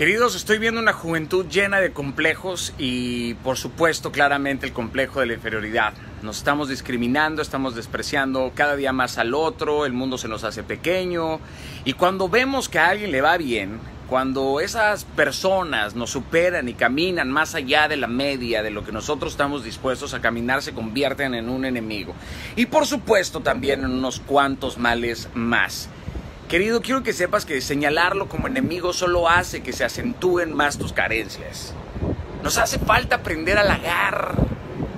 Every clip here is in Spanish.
Queridos, estoy viendo una juventud llena de complejos y por supuesto claramente el complejo de la inferioridad. Nos estamos discriminando, estamos despreciando cada día más al otro, el mundo se nos hace pequeño y cuando vemos que a alguien le va bien, cuando esas personas nos superan y caminan más allá de la media de lo que nosotros estamos dispuestos a caminar, se convierten en un enemigo. Y por supuesto también en unos cuantos males más. Querido, quiero que sepas que señalarlo como enemigo solo hace que se acentúen más tus carencias. Nos hace falta aprender a lagar.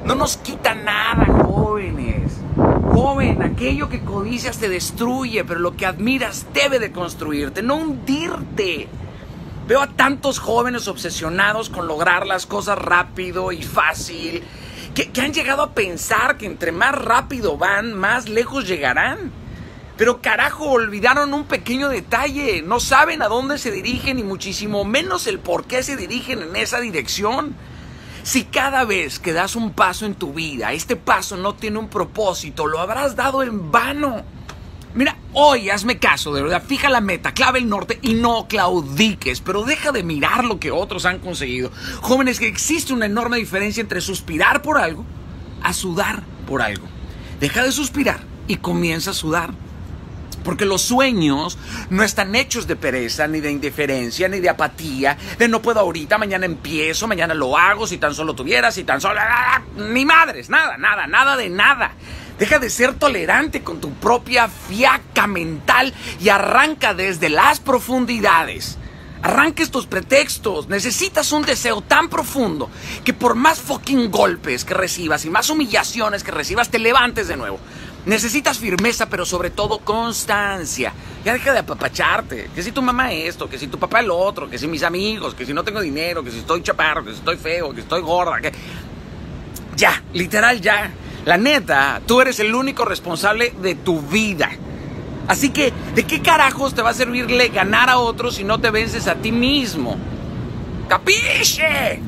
No nos quita nada, jóvenes. Joven, aquello que codicias te destruye, pero lo que admiras debe de construirte, no hundirte. Veo a tantos jóvenes obsesionados con lograr las cosas rápido y fácil, que, que han llegado a pensar que entre más rápido van, más lejos llegarán. Pero carajo, olvidaron un pequeño detalle. No saben a dónde se dirigen y muchísimo menos el por qué se dirigen en esa dirección. Si cada vez que das un paso en tu vida, este paso no tiene un propósito, lo habrás dado en vano. Mira, hoy hazme caso, de verdad, fija la meta, clave el norte y no claudiques, pero deja de mirar lo que otros han conseguido. Jóvenes, que existe una enorme diferencia entre suspirar por algo a sudar por algo. Deja de suspirar y comienza a sudar. Porque los sueños no están hechos de pereza, ni de indiferencia, ni de apatía, de no puedo ahorita, mañana empiezo, mañana lo hago, si tan solo tuvieras, si tan solo... ¡ah! Ni madres, nada, nada, nada de nada. Deja de ser tolerante con tu propia fiaca mental y arranca desde las profundidades. Arranca estos pretextos. Necesitas un deseo tan profundo que por más fucking golpes que recibas y más humillaciones que recibas, te levantes de nuevo. Necesitas firmeza, pero sobre todo constancia. Ya deja de apapacharte. Que si tu mamá esto, que si tu papá el otro, que si mis amigos, que si no tengo dinero, que si estoy chaparro, que si estoy feo, que estoy gorda, que... Ya, literal ya. La neta, tú eres el único responsable de tu vida. Así que, ¿de qué carajos te va a servirle ganar a otros si no te vences a ti mismo? ¡Capiche!